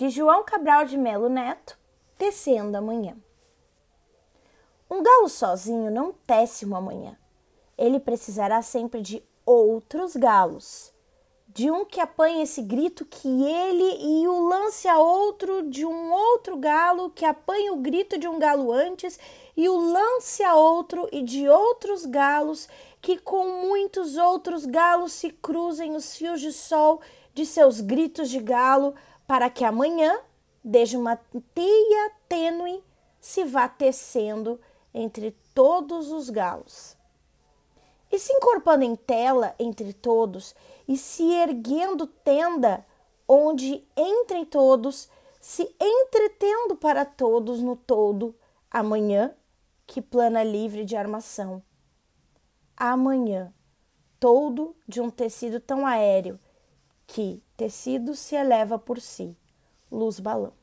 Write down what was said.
de João Cabral de Melo Neto, tecendo amanhã. Um galo sozinho não tece uma manhã. Ele precisará sempre de outros galos. De um que apanhe esse grito que ele e o lance a outro de um outro galo que apanhe o grito de um galo antes e o lance a outro e de outros galos que com muitos outros galos se cruzem os fios de sol de seus gritos de galo para que amanhã, desde uma teia tênue, se vá tecendo entre todos os galos. E se encorpando em tela entre todos, e se erguendo tenda, onde entrem todos, se entretendo para todos no todo, amanhã, que plana livre de armação. Amanhã, todo de um tecido tão aéreo que tecido se eleva por si, luz balão.